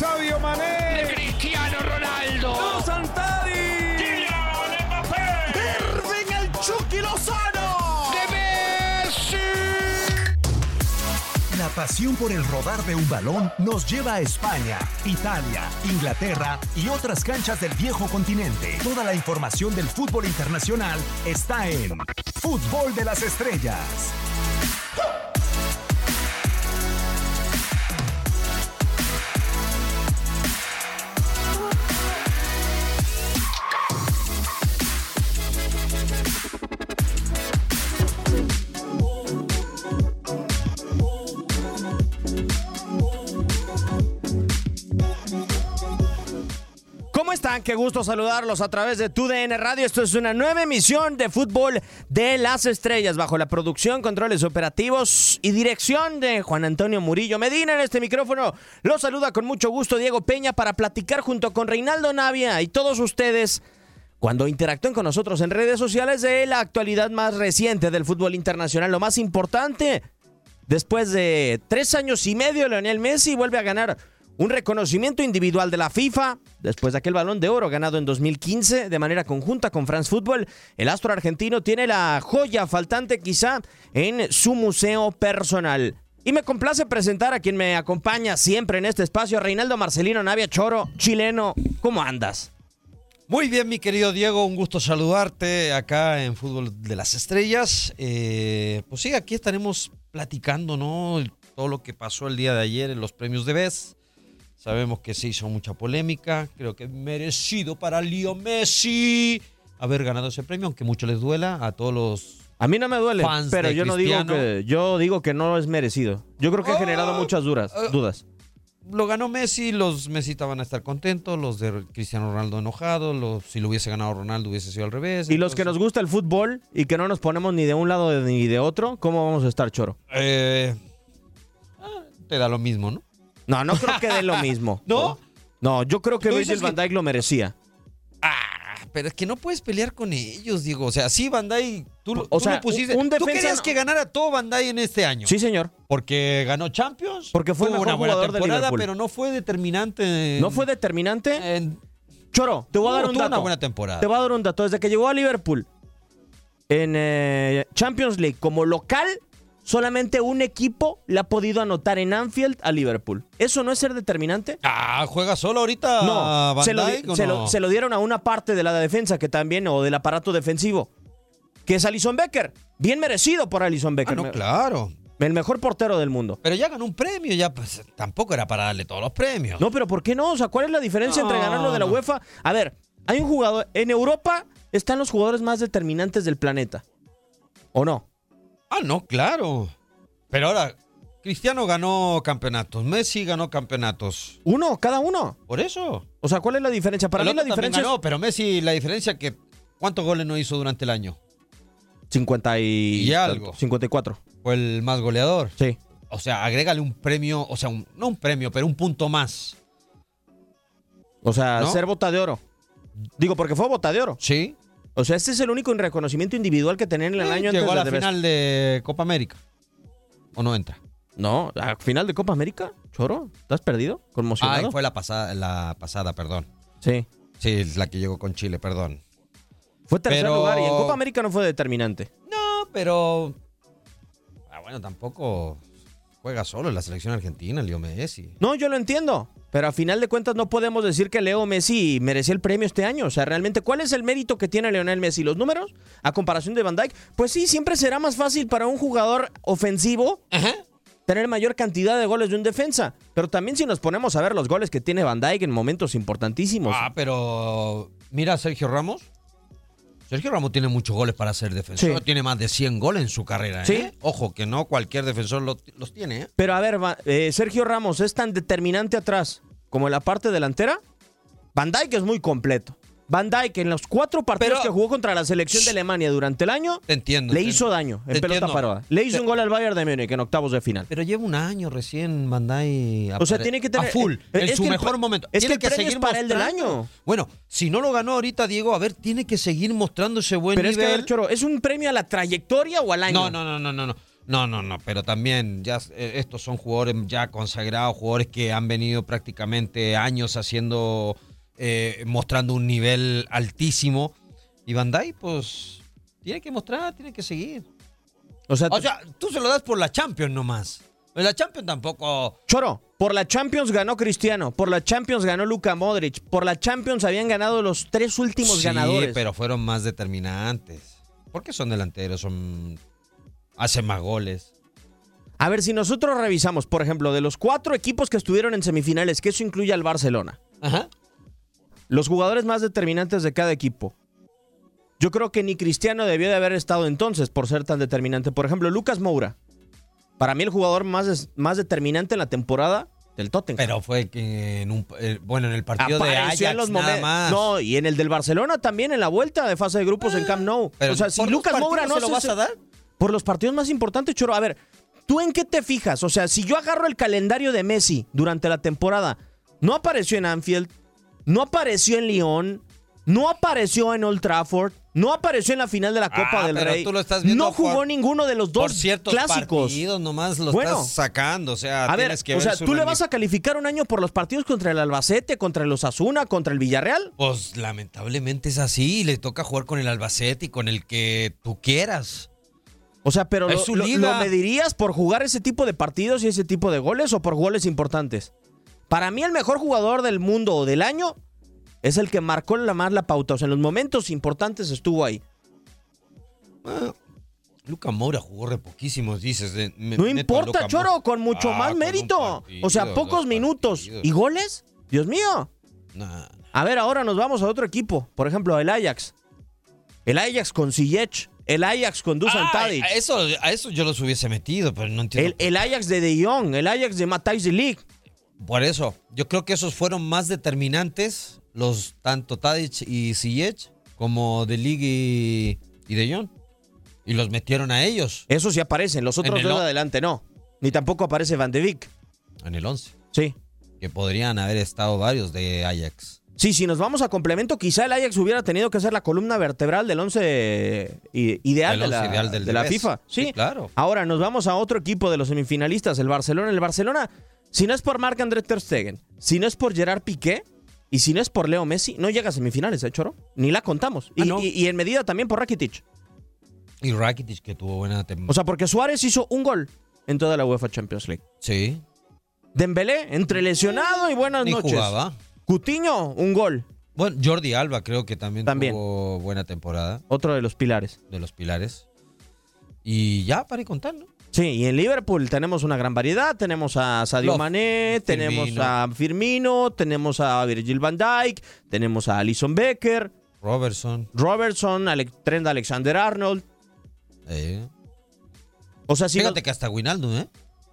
Sadio Mané. Cristiano Ronaldo. ¡No, Santari! Kylian Mbappé. ¡Irving el Chucky Lozano! De Messi. La pasión por el rodar de un balón nos lleva a España, Italia, Inglaterra y otras canchas del viejo continente. Toda la información del fútbol internacional está en Fútbol de las Estrellas. ¿Cómo están? Qué gusto saludarlos a través de TUDN Radio. Esto es una nueva emisión de Fútbol de las Estrellas bajo la producción, controles operativos y dirección de Juan Antonio Murillo Medina. En este micrófono los saluda con mucho gusto Diego Peña para platicar junto con Reinaldo Navia y todos ustedes cuando interactúen con nosotros en redes sociales de la actualidad más reciente del fútbol internacional. Lo más importante, después de tres años y medio, Leonel Messi vuelve a ganar un reconocimiento individual de la FIFA después de aquel balón de oro ganado en 2015 de manera conjunta con France Football. El astro argentino tiene la joya faltante quizá en su museo personal. Y me complace presentar a quien me acompaña siempre en este espacio, Reinaldo Marcelino Navia Choro, chileno. ¿Cómo andas? Muy bien, mi querido Diego, un gusto saludarte acá en Fútbol de las Estrellas. Eh, pues sí, aquí estaremos platicando, ¿no? Todo lo que pasó el día de ayer en los premios de BES. Sabemos que se hizo mucha polémica, creo que merecido para Leo Messi haber ganado ese premio, aunque mucho les duela a todos los... A mí no me duele, Fans pero yo no digo que yo digo que no es merecido. Yo creo que ha generado Ah, muchas duras, ah, dudas. Lo ganó Messi, los Mesita van a estar contentos, los de Cristiano Ronaldo enojados, los, si lo hubiese ganado Ronaldo hubiese sido al revés. Y los que nos gusta el fútbol y que no nos ponemos ni de un lado ni de otro, ¿cómo vamos a estar, Choro? Eh, te da lo mismo, ¿no? No, no creo que dé lo mismo. ¿No? No, yo creo que Tú Virgil van que- Dijk lo merecía. Ah, pero es que no puedes pelear con ellos, digo. O sea, sí, Bandai, tú, lo- O tú sea, lo pusiste. un tú defensa querías no- que ganara todo Bandai en este año. Sí, señor. Porque ganó Champions. Porque fue tuvo mejor una buena jugador de temporada, pero no fue determinante. en- ¿No fue determinante? en- Choro, te voy a dar un dato. una buena temporada. Te voy a dar un dato. Desde que llegó a Liverpool en eh, Champions League como local, solamente un equipo le ha podido anotar en Anfield a Liverpool. ¿Eso no es ser determinante? Ah, juega solo ahorita. No, Van se lo, di- Dijk, ¿o se, no? lo, se lo dieron a una parte de la defensa que también, o del aparato defensivo, que es Alison Becker. Bien merecido por Alison Ah, Becker. no, claro. El mejor portero del mundo. Pero ya ganó un premio, ya pues tampoco era para darle todos los premios. No, pero ¿por qué no? O sea, ¿cuál es la diferencia entre ganarlo de la. UEFA? A ver, hay un jugador. En Europa están los jugadores más determinantes del planeta. ¿O no? Ah, no, claro. Pero ahora, Cristiano ganó campeonatos, Messi ganó campeonatos. Uno, cada uno. Por eso. O sea, ¿cuál es la diferencia? Para mí la diferencia ganó, pero Messi, la diferencia que ¿cuántos goles no hizo durante el año? es 50 y, Y algo. 54. Fue el más goleador. Sí. O sea, agrégale un premio, o sea, un- no un premio, pero un punto más. O sea, ¿No? ser bota de oro. Digo, porque fue bota de oro. Sí. O sea, este es el único reconocimiento individual que tenían en el Eh, año Llegó a la antes de The Best. final de Copa América. ¿O no entra? No, a final de Copa América. Choro, ¿estás perdido? Ah, ¿Conmocionado? fue la pasada, la pasada, perdón. Sí. Sí, es la que llegó con Chile, perdón. Fue tercer Pero- lugar y en Copa América no fue determinante. No, pero. Ah, bueno, tampoco juega solo en la selección argentina, Leo Messi. No, yo lo entiendo. Pero a final de cuentas no podemos decir que Leo Messi merecía el premio este año. O sea, realmente, ¿cuál es el mérito que tiene Leonel Messi? ¿Los números? A comparación de Van Dijk. Pues sí, siempre será más fácil para un jugador ofensivo Ajá. tener mayor cantidad de goles de un defensa. Pero también si nos ponemos a ver los goles que tiene Van Dijk en momentos importantísimos. Ah, pero. Mira, a Sergio Ramos. Sergio Ramos tiene muchos goles para ser defensor. Sí. Tiene más de 100 goles en su carrera. ¿eh? Sí. Ojo, que no cualquier defensor lo- los tiene. ¿eh? Pero a ver, Va- eh, Sergio Ramos es tan determinante atrás como en la parte delantera. Van Dijk es muy completo. Van Dijk en los cuatro partidos Pero- que jugó contra la selección de Alemania durante el año entiendo. le hizo daño en te pelota entiendo. parada. Le hizo Te- un gol al Bayern de Múnich en octavos de final. Pero lleva un año recién O Bandai. sea, apare- tiene que tener A full. eh, en es su que mejor momento. es que Tiene el premio es para el del año. Bueno, si no lo ganó ahorita, Diego, a ver, tiene que seguir mostrando ese buen Pero es que, nivel. a ver, Choro, ¿es un premio a la trayectoria o al año? No, no, no, no, no, no. No, no, no, pero también ya eh, estos son jugadores ya consagrados, jugadores que han venido prácticamente años haciendo, eh, mostrando un nivel altísimo. Y Bandai, pues, tiene que mostrar, tiene que seguir. O sea, O sea, tú se lo das por la Champions nomás. Pero la Champions tampoco. Choro, por la Champions ganó Cristiano, por la Champions ganó Luka Modric, por la Champions habían ganado los tres últimos sí, ganadores. pero fueron más determinantes. Porque son delanteros, son hacen más goles. A ver, si nosotros revisamos, por ejemplo, de los cuatro equipos que estuvieron en semifinales, que eso incluye al Barcelona, Ajá. Los jugadores más determinantes de cada equipo. Yo creo que ni Cristiano debió de haber estado entonces por ser tan determinante. Por ejemplo, Lucas Moura. Para mí el jugador más, más determinante en la temporada del Tottenham. Pero fue que en un eh, bueno en el partido de Apareció Ajax en los nada momentos. más. No, y en el del Barcelona también, en la vuelta de fase de grupos en Camp Nou. Pero o sea, si Lucas Moura no se lo vas a dar. Por los partidos más importantes, Choro. A ver, ¿tú en qué te fijas? O sea, si yo agarro el calendario de Messi durante la temporada, no apareció en Anfield, no apareció en Lyon, no apareció en Old Trafford, no apareció en la final de la Copa Ah, del pero Rey. tú lo estás viendo no jugó por- ninguno de los Por dos ciertos clásicos. partidos nomás los Bueno. estás sacando, o sea, A ver, que o ver sea, su ¿tú le vas a calificar un año por los partidos contra el Albacete, contra el Osasuna, contra el Villarreal? Pues lamentablemente es así, le toca jugar con el Albacete y con el que tú quieras. O sea, pero lo, lo-. ¿lo medirías por jugar ese tipo de partidos y ese tipo de goles o por goles importantes? Para mí el mejor jugador del mundo o del año es el que marcó la más la pauta. O sea, en los momentos importantes estuvo ahí. Ah, Luca Moura jugó re poquísimos, dices. de- me- No importa, Choro, Moura. con mucho Ah, más con mérito. partido, o sea, pocos minutos. partidos. ¿Y goles? Dios mío. Nah, A ver, ahora nos vamos a otro equipo. Por ejemplo, el Ajax. El Ajax con Ziyech. El Ajax con Dusan Ah, Tadic. a, eso, a eso yo los hubiese metido, pero no entiendo. El, el Ajax de De Jong. El Ajax de Matthijs de Ligt. Por eso, yo creo que esos fueron más determinantes, los tanto Tadic y Ziyech, como De Ligt y, y De Jong. Y los metieron a ellos Esos sí aparecen. Los otros dos adelante no. Ni tampoco aparece Van de Beek. en el 11. Sí. Que podrían haber estado varios de Ajax. Sí, si nos vamos a complemento, quizá el Ajax hubiera tenido que ser la columna vertebral del 11 i- ideal, de, la, ideal del de la. FIFA. Sí. Sí, claro. Ahora nos vamos a otro equipo de los semifinalistas, el Barcelona. El Barcelona, si no es por Marc-André Ter Stegen, si no es por Gerard Piqué y si no es por Leo Messi, no llega a semifinales, ¿eh, Choro? Ni la contamos. Y, Ah, no. y- y en medida también por Rakitic. Y Rakitic, que tuvo buena temporada. O sea, porque Suárez hizo un gol en toda la UEFA Champions League. sí, Dembélé, entre lesionado y buenas ni noches. jugaba. Cutiño, un gol. Bueno, Jordi Alba creo que también, También. tuvo buena temporada Otro de los pilares. de los pilares. Y ya, para ir contando. Sí, y en Liverpool tenemos una gran variedad. Tenemos a Sadio Love, Mané, tenemos Firmino. a Firmino, tenemos a Virgil van Dijk, tenemos a Alison Becker, Robertson. Robertson, Ale- Trent Alexander Arnold. eh. O sea, sí, Fíjate que hasta Winaldo, ¿eh?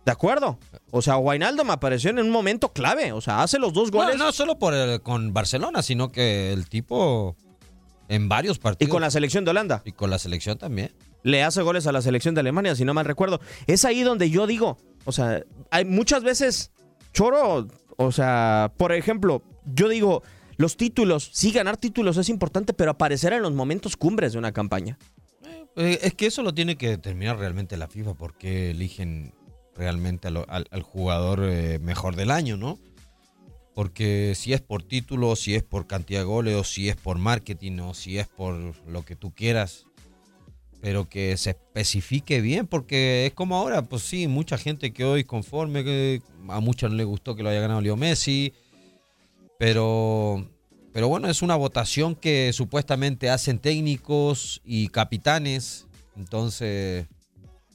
de acuerdo. O sea, Wijnaldum apareció en un momento clave. O sea, hace los dos No, goles no solo por el- con Barcelona, sino que el tipo en varios y partidos. con la selección de Holanda. y con la selección también. Le hace goles a la selección de Alemania, si no mal recuerdo. Es ahí donde yo digo, o sea, hay muchas veces, Choro, o sea, por ejemplo, yo digo, los títulos, sí, ganar títulos es importante, pero aparecer en los momentos cumbres de una campaña. Eh, es que eso lo tiene que determinar realmente la FIFA, porque eligen realmente al, al jugador eh, mejor del año, ¿no? Porque si es por título, si es por cantidad de goles, o si es por marketing, o si es por lo que tú quieras, pero que se especifique bien, porque es como ahora, pues sí, mucha gente que hoy conforme, que a muchos no les gustó que lo haya ganado Leo Messi, pero, pero bueno, es una votación que supuestamente hacen técnicos y capitanes, entonces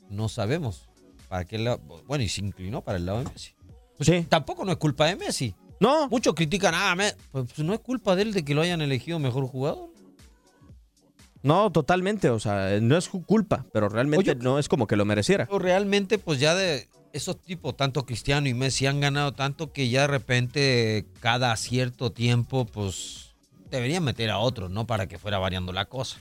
no sabemos para qué lado, bueno, y se inclinó para el lado de Messi. Sí. Tampoco no es culpa de Messi. No, Muchos critican, ah, me- pues no es culpa de él de que lo hayan elegido mejor jugador. No, totalmente, o sea, no es culpa, pero realmente Oye, no es como que lo mereciera. Realmente, pues ya de esos tipos, tanto Cristiano y Messi, han ganado tanto que ya de repente, cada cierto tiempo, pues deberían meter a otros, ¿no? Para que fuera variando la cosa.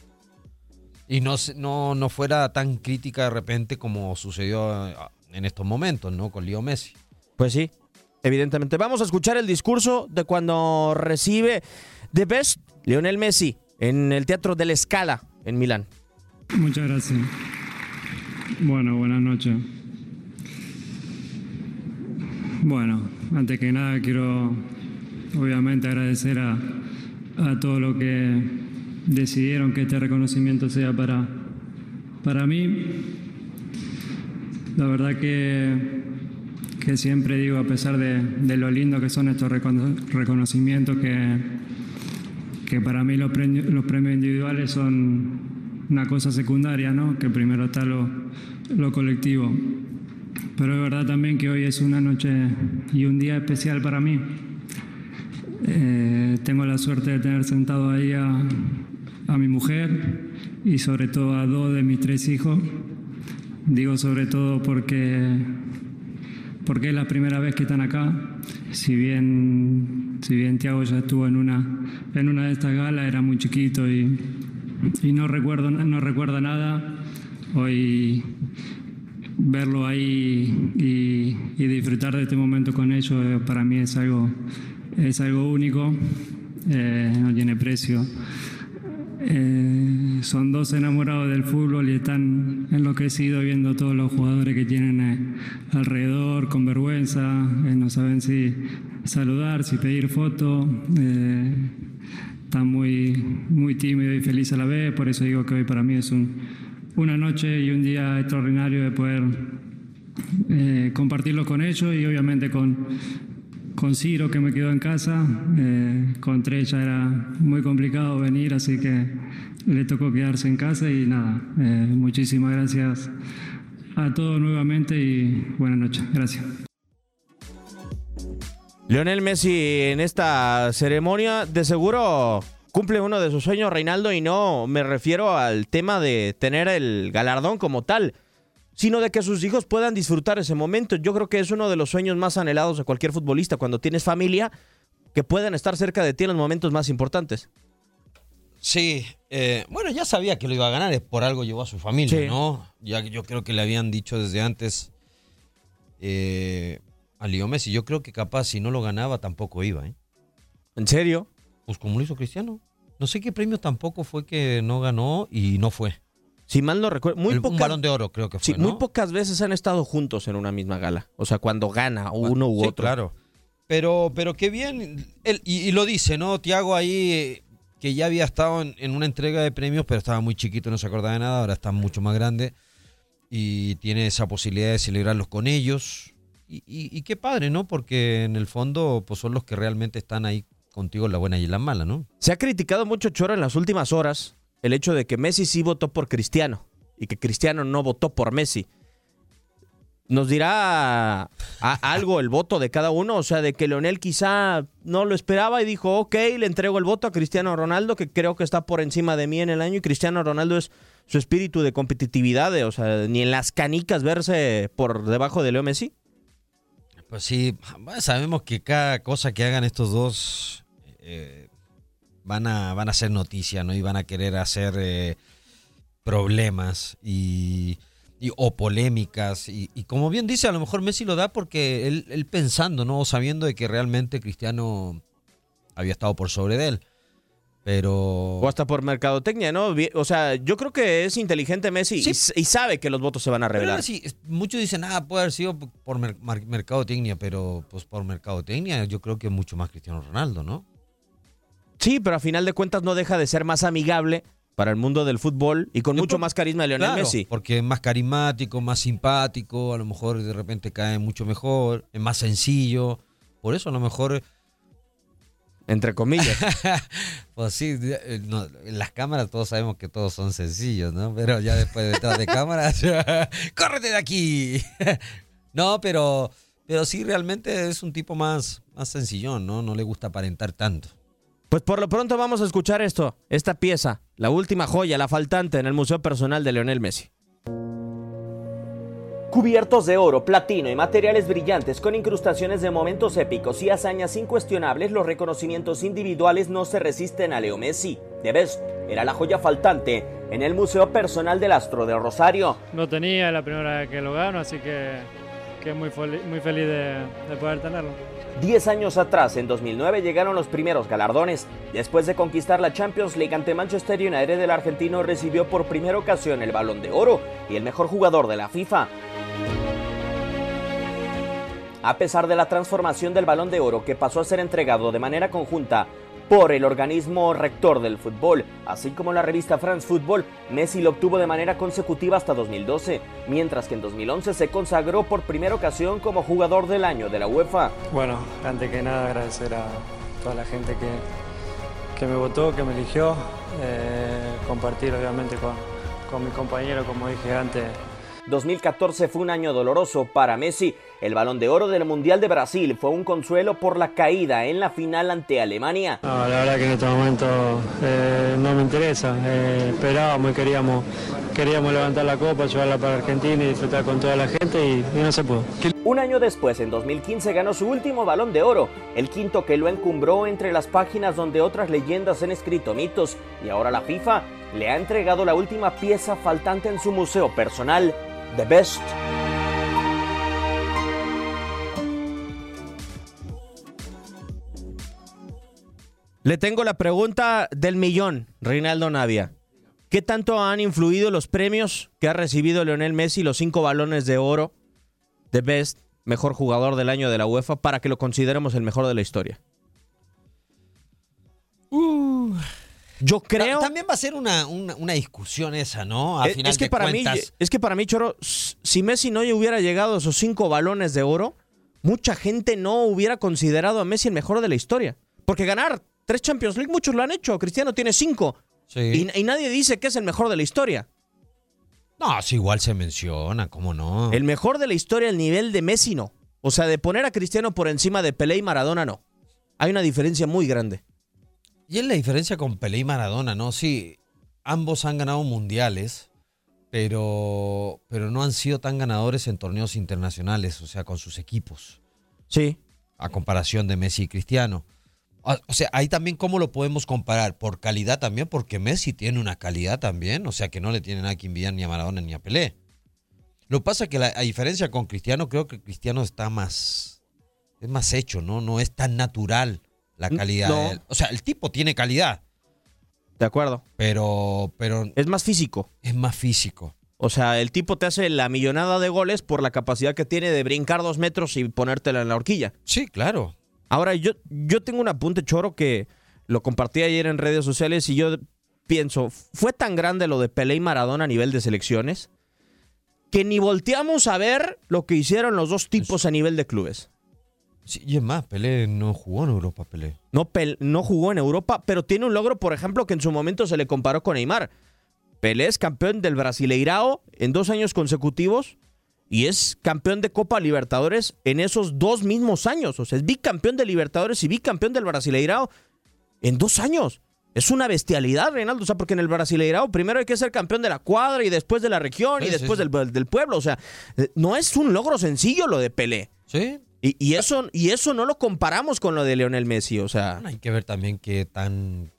Y no, no, no fuera tan crítica de repente como sucedió eh, en estos momentos, ¿no? Con Leo Messi. Pues sí, evidentemente. Vamos a escuchar el discurso de cuando recibe The Best Lionel Messi en el Teatro de la Scala en Milán. Muchas gracias. Bueno, buenas noches. Bueno, antes que nada quiero obviamente agradecer a, a todos los que decidieron que este reconocimiento sea para, para mí. La verdad que, que siempre digo, a pesar de, de lo lindo que son estos recono- reconocimientos, que, que para mí los premios, los premios individuales son una cosa secundaria, ¿no? que primero está lo, lo colectivo. Pero es verdad también que hoy es una noche y un día especial para mí. Eh, tengo la suerte de tener sentado ahí a, a mi mujer y sobre todo a dos de mis tres hijos. Digo sobre todo porque, porque es la primera vez que están acá. Si bien, si bien Tiago ya estuvo en una, en una de estas galas, era muy chiquito y, y no, recuerdo, no recuerda nada. Hoy verlo ahí y, y disfrutar de este momento con ellos eh, para mí es algo, es algo único, eh, no tiene precio. Eh, son dos enamorados del fútbol y están enloquecidos viendo todos los jugadores que tienen eh, alrededor con vergüenza, eh, no saben si saludar, si pedir foto. eh, están muy, muy tímidos y felices a la vez, por eso digo que hoy para mí es un, una noche y un día extraordinario de poder compartirlo con ellos y obviamente con, con Ciro que me quedó en casa. Eh, con Trecha era muy complicado venir, así que le tocó quedarse en casa y nada, eh, muchísimas gracias a todos nuevamente y buenas noches. Gracias. Lionel Messi en esta ceremonia de seguro cumple uno de sus sueños, Reinaldo, y no me refiero al tema de tener el galardón como tal, sino de que sus hijos puedan disfrutar ese momento. Yo creo que es uno de los sueños más anhelados de cualquier futbolista cuando tienes familia, que puedan estar cerca de ti en los momentos más importantes. Sí, eh, bueno, ya sabía que lo iba a ganar, es por algo llevó a su familia, Sí. ¿no? Ya yo creo que le habían dicho desde antes eh, a Leo Messi. Yo creo que capaz si no lo ganaba tampoco iba, ¿eh? ¿En serio? Pues como lo hizo Cristiano. No sé qué premio tampoco fue que no ganó y no fue. Si mal no recuerdo, muy El- un pocas, balón de oro creo que fue, sí, muy pocas veces han estado juntos en una misma gala. O sea, cuando gana uno u Sí, otro. claro. Pero, pero qué bien. Él, y, y lo dice, ¿no? Tiago ahí, eh, que ya había estado en, en una entrega de premios, pero estaba muy chiquito, no se acordaba de nada. Ahora está mucho más grande y tiene esa posibilidad de celebrarlos con ellos. Y, y- y qué padre, ¿no? Porque en el fondo, pues son los que realmente están ahí contigo en la buena y en la mala, ¿no? Se ha criticado mucho Choro en las últimas horas el hecho de que Messi sí votó por Cristiano y que Cristiano no votó por Messi. ¿Nos dirá algo el voto de cada uno? O sea, de que Leonel quizá no lo esperaba y dijo, ok, le entrego el voto a Cristiano Ronaldo, que creo que está por encima de mí en el año, y Cristiano Ronaldo es su espíritu de competitividad, de, o sea, ni en las canicas verse por debajo de Leo Messi. Pues sí, sabemos que cada cosa que hagan estos dos eh, van, a, van a hacer noticia, ¿no? Y van a querer hacer eh, problemas y, y- o polémicas. Y, y como bien dice, a lo mejor Messi lo da porque él, él pensando, ¿no? Sabiendo de que realmente Cristiano había estado por sobre de él. Pero... O hasta por mercadotecnia, ¿no? O sea, yo creo que es inteligente Messi y Sí. s- y, sabe que los votos se van a revelar. sí, muchos dicen, ah, puede haber sido por mercadotecnia, pero pues por mercadotecnia yo creo que mucho más Cristiano Ronaldo, ¿no? Sí, pero a final de cuentas no deja de ser más amigable para el mundo del fútbol y con mucho por- más carisma de Lionel Claro, Messi. Porque es más carismático, más simpático, a lo mejor de repente cae mucho mejor, es más sencillo. Por eso a lo mejor, Entre comillas. pues sí, eh, no, en las cámaras todos sabemos que todos son sencillos, ¿no? Pero ya después detrás de cámaras, ¡córrete de aquí! no, pero, pero sí, realmente es un tipo más, más sencillón, ¿no? No le gusta aparentar tanto. Pues por lo pronto vamos a escuchar esto, esta pieza, la última joya, la faltante en el Museo Personal de Lionel Messi. Cubiertos de oro, platino y materiales brillantes con incrustaciones de momentos épicos y hazañas incuestionables, los reconocimientos individuales no se resisten a Leo Messi. The Best era la joya faltante en el Museo Personal del Astro de Rosario. Lo tenía, es la primera vez que lo gano, así que, que muy, feliz, muy feliz de, de poder tenerlo. Diez años atrás, en 2009, llegaron los primeros galardones. Después de conquistar la Champions League ante Manchester United, el argentino recibió por primera ocasión el Balón de Oro y el mejor jugador de la FIFA. A pesar de la transformación del Balón de Oro que pasó a ser entregado de manera conjunta por el organismo rector del fútbol, así como la revista France Football, Messi lo obtuvo de manera consecutiva hasta 2012, mientras que en 2011 se consagró por primera ocasión como jugador del año de la UEFA. Bueno, antes que nada agradecer a toda la gente que, que me votó, que me eligió, eh, compartir obviamente con, con mi compañero, como dije antes, 2014 fue un año doloroso para Messi. El balón de oro del Mundial de Brasil fue un consuelo por la caída en la final ante Alemania. No, la verdad que en este momento eh, no me interesa. Eh, esperábamos y queríamos, queríamos levantar la copa, llevarla para Argentina y disfrutar con toda la gente y, y no se pudo. Un año después, en 2015, ganó su último balón de oro, el quinto que lo encumbró entre las páginas donde otras leyendas han escrito mitos, y ahora la FIFA le ha entregado la última pieza faltante en su museo personal, The Best. Le tengo la pregunta del millón, Reinaldo Navia. ¿Qué tanto han influido los premios que ha recibido Leonel Messi, los cinco balones de oro, The Best, mejor jugador del año de la UEFA, para que lo consideremos el mejor de la historia? Yo creo. Ta- También va a ser una, una, una discusión esa, ¿no? A es, final es que de para cuentas. mí, es que para mí, Choro, si Messi no hubiera llegado a esos cinco balones de oro, mucha gente no hubiera considerado a Messi el mejor de la historia. Porque ganar tres Champions League, muchos lo han hecho. Cristiano tiene cinco. Sí. Y, y nadie dice que es el mejor de la historia. No, sí, igual se menciona, ¿cómo no? El mejor de la historia, el nivel de Messi, no. O sea, de poner a Cristiano por encima de Pelé y Maradona, no. Hay una diferencia muy grande. Y es la diferencia con Pelé y Maradona, ¿no? Sí, ambos han ganado mundiales, pero, pero no han sido tan ganadores en torneos internacionales, o sea, con sus equipos, Sí. a comparación de Messi y Cristiano. O o sea, ahí también cómo lo podemos comparar, por calidad también, porque Messi tiene una calidad también, o sea, que no le tiene nada que envidiar ni a Maradona ni a Pelé. Lo que pasa es que la, a diferencia con Cristiano, creo que Cristiano está más, es más hecho, ¿no? No es tan natural la calidad. no. O sea, el tipo tiene calidad, De acuerdo. pero, pero Es más físico. es más físico. O sea, el tipo te hace la millonada de goles por la capacidad que tiene de brincar dos metros y ponértela en la horquilla. Sí, claro. Ahora, yo, yo tengo un apunte choro que lo compartí ayer en redes sociales y yo pienso, fue tan grande lo de Pelé y Maradona a nivel de selecciones que ni volteamos a ver lo que hicieron los dos tipos a nivel de clubes. Sí, y es más, Pelé no jugó en Europa, Pelé. No, no jugó en Europa, pero tiene un logro, por ejemplo, que en su momento se le comparó con Neymar. Pelé es campeón del Brasileirao en dos años consecutivos y es campeón de Copa Libertadores en esos dos mismos años. O sea, es bicampeón de Libertadores y bicampeón del Brasileirao en dos años. Es una bestialidad, Reinaldo. O sea, porque en el Brasileirao primero hay que ser campeón de la cuadra y después de la región y Sí, después sí. Del, del pueblo. O sea, eh, no es un logro sencillo lo de Pelé. Sí. Y, y eso, y eso no lo comparamos con lo de Lionel Messi. O sea, Hay que ver también qué tan,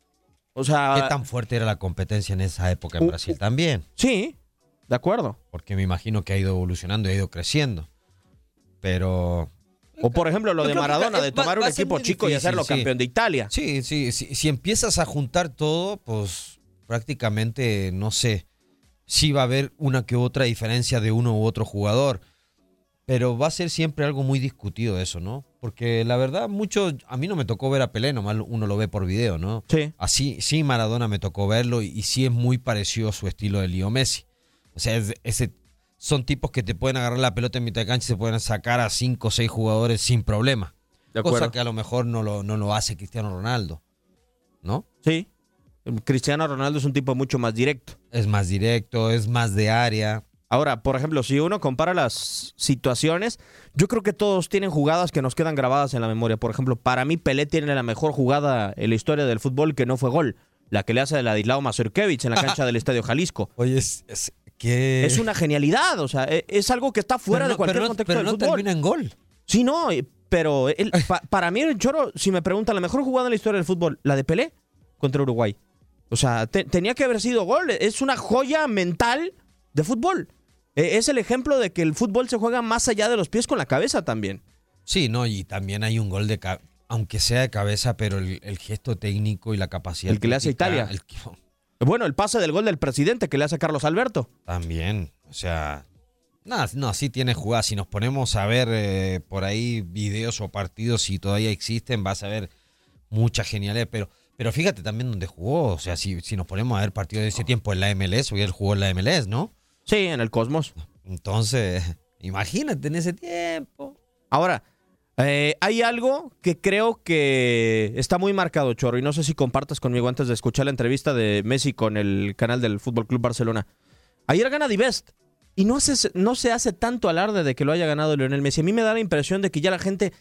o sea qué tan fuerte era la competencia en esa época en Uh, Brasil también. sí, de acuerdo. Porque me imagino que ha ido evolucionando y ha ido creciendo. Pero O por ejemplo lo de Maradona, de tomar un va equipo chico y hacerlo sí. campeón de Italia. sí, sí, sí, si empiezas a juntar todo, pues prácticamente no sé si va a haber una que otra diferencia de uno u otro jugador. Pero va a ser siempre algo muy discutido eso, ¿no? Porque la verdad, mucho, a mí no me tocó ver a Pelé, nomás uno lo ve por video, ¿no? Sí. Así, sí, Maradona me tocó verlo y, y sí es muy parecido a su estilo de Leo Messi. O sea, es- ese, son tipos que te pueden agarrar la pelota en mitad de cancha y se pueden sacar a cinco o seis jugadores sin problema. De Cosa que a lo mejor no lo, no lo hace Cristiano Ronaldo. ¿No? Sí. Cristiano Ronaldo es un tipo mucho más directo. Es más directo, es más de área. Ahora, por ejemplo, si uno compara las situaciones, yo creo que todos tienen jugadas que nos quedan grabadas en la memoria. Por ejemplo, para mí Pelé tiene la mejor jugada en la historia del fútbol que no fue gol. La que le hace a Ladislao Mazurkiewicz en la cancha del Estadio Jalisco. Oye, es, es que... Es una genialidad, o sea, e- es algo que está fuera de cualquier pero no- contexto pero del no fútbol. termina en gol. Sí, no, pero pa- para mí el Choro, si me preguntan, la mejor jugada en la historia del fútbol, la de Pelé contra Uruguay. O sea, te- tenía que haber sido gol. Es una joya mental de fútbol. Eh, es el ejemplo de que el fútbol se juega más allá de los pies con la cabeza también. Sí, no, y también hay un gol de, aunque sea de cabeza, pero el, el gesto técnico y la capacidad. El que le hace Italia. el que- Bueno, el pase del gol del presidente que le hace a Carlos Alberto. También, o sea, nada, no, sí tiene jugada. Si nos ponemos a ver eh, por ahí videos o partidos, si todavía existen, vas a ver mucha genialidad. Pero, pero fíjate también dónde jugó. O sea, si, si nos ponemos a ver partidos de ese tiempo en la MLS, porque él jugó en la MLS, ¿no? Sí, en el Cosmos. Entonces, imagínate en ese tiempo. Ahora, eh, hay algo que creo que está muy marcado, Chorro, y no sé si compartas conmigo antes de escuchar la entrevista de Messi con el canal del Fútbol Club Barcelona. Ayer gana Divest y no se, no se hace tanto alarde de que lo haya ganado Lionel Messi. A mí me da la impresión de que ya la gente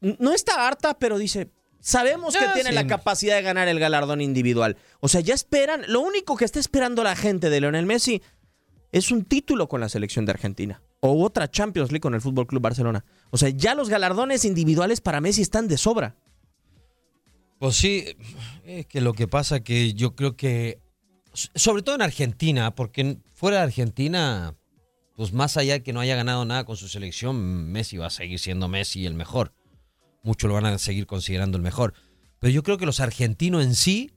no está harta, pero dice, sabemos que tiene sí. la capacidad de ganar el galardón individual. O sea, ya esperan, lo único que está esperando la gente de Lionel Messi es un título con la selección de Argentina o otra Champions League con el Fútbol Club Barcelona. O sea, ya los galardones individuales para Messi están de sobra. Pues sí, es que lo que pasa que yo creo que, sobre todo en Argentina, porque fuera de Argentina, pues más allá de que no haya ganado nada con su selección, Messi va a seguir siendo Messi el mejor. Muchos lo van a seguir considerando el mejor. Pero yo creo que los argentinos en sí,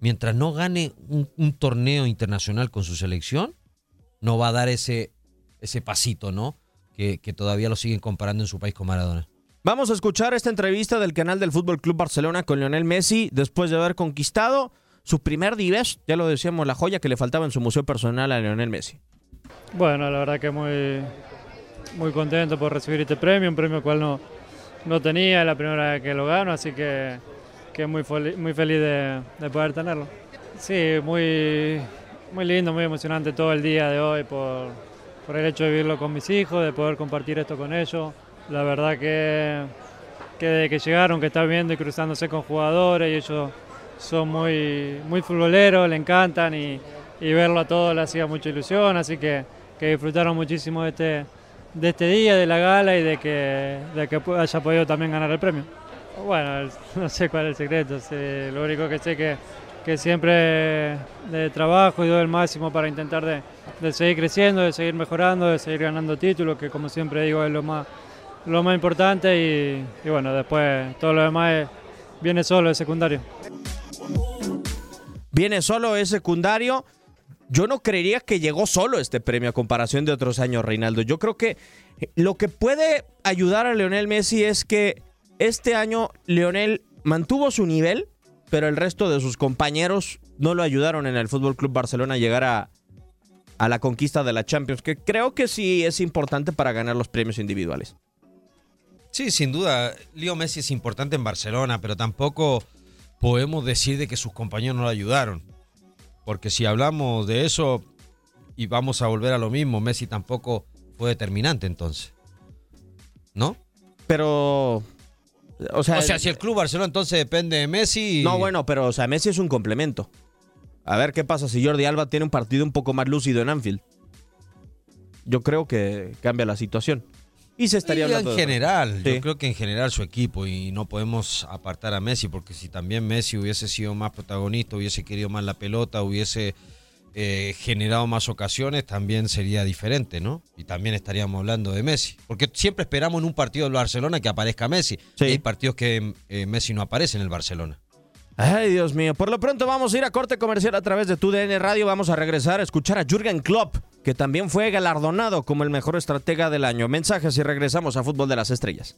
mientras no gane un torneo internacional con su selección, no va a dar ese, ese pasito, ¿no? Que, que todavía lo siguen comparando en su país con Maradona. Vamos a escuchar esta entrevista del canal del Fútbol Club Barcelona con Lionel Messi después de haber conquistado su primer Divest, ya lo decíamos, la joya que le faltaba en su museo personal a Lionel Messi. Bueno, la verdad que muy, muy contento por recibir este premio, un premio cual no, no tenía, la primera vez que lo gano, así que, que muy, muy feliz de, de poder tenerlo. Sí, muy, muy lindo, muy emocionante todo el día de hoy por, por el hecho de vivirlo con mis hijos, de poder compartir esto con ellos. La verdad que, que desde que llegaron, que están viendo y cruzándose con jugadores, y ellos son muy, muy futboleros, le encantan y, y verlo a todos le hacía mucha ilusión, así que, que disfrutaron muchísimo de este, de este día, de la gala y de que, de que haya podido también ganar el premio. Bueno, no sé cuál es el secreto, lo único que sé que, que siempre de trabajo y doy el máximo para intentar de, de seguir creciendo, de seguir mejorando, de seguir ganando títulos, que como siempre digo es lo más, lo más importante y, y bueno, después todo lo demás viene solo, es secundario. Viene solo, es secundario. Yo no creería que llegó solo este premio a comparación de otros años, Reinaldo. Yo creo que lo que puede ayudar a Leonel Messi es que este año Leonel mantuvo su nivel, pero el resto de sus compañeros no lo ayudaron en el Fútbol Club Barcelona a llegar a, a la conquista de la Champions, que creo que sí es importante para ganar los premios individuales. Sí, sin duda. Leo Messi es importante en Barcelona, pero tampoco podemos decir de que sus compañeros no lo ayudaron. Porque si hablamos de eso y vamos a volver a lo mismo, Messi tampoco fue determinante entonces. ¿No? Pero. O sea, O sea, si el club Barcelona entonces depende de Messi. No, bueno, pero o sea, Messi es un complemento. A ver qué pasa si Jordi Alba tiene un partido un poco más lúcido en Anfield. Yo creo que cambia la situación. Y se estaría Y hablando en general, Sí. yo creo que en general su equipo y no podemos apartar a Messi porque si también Messi hubiese sido más protagonista, hubiese querido más la pelota, hubiese eh, generado más ocasiones, también sería diferente, ¿no? Y también estaríamos hablando de Messi. Porque siempre esperamos en un partido del Barcelona que aparezca Messi. Sí. Hay partidos que eh, Messi no aparece en el Barcelona. Ay, Dios mío. Por lo pronto vamos a ir a corte comercial a través de TUDN Radio. Vamos a regresar a escuchar a Jürgen Klopp, que también fue galardonado como el mejor estratega del año. Mensajes y regresamos a Fútbol de las Estrellas.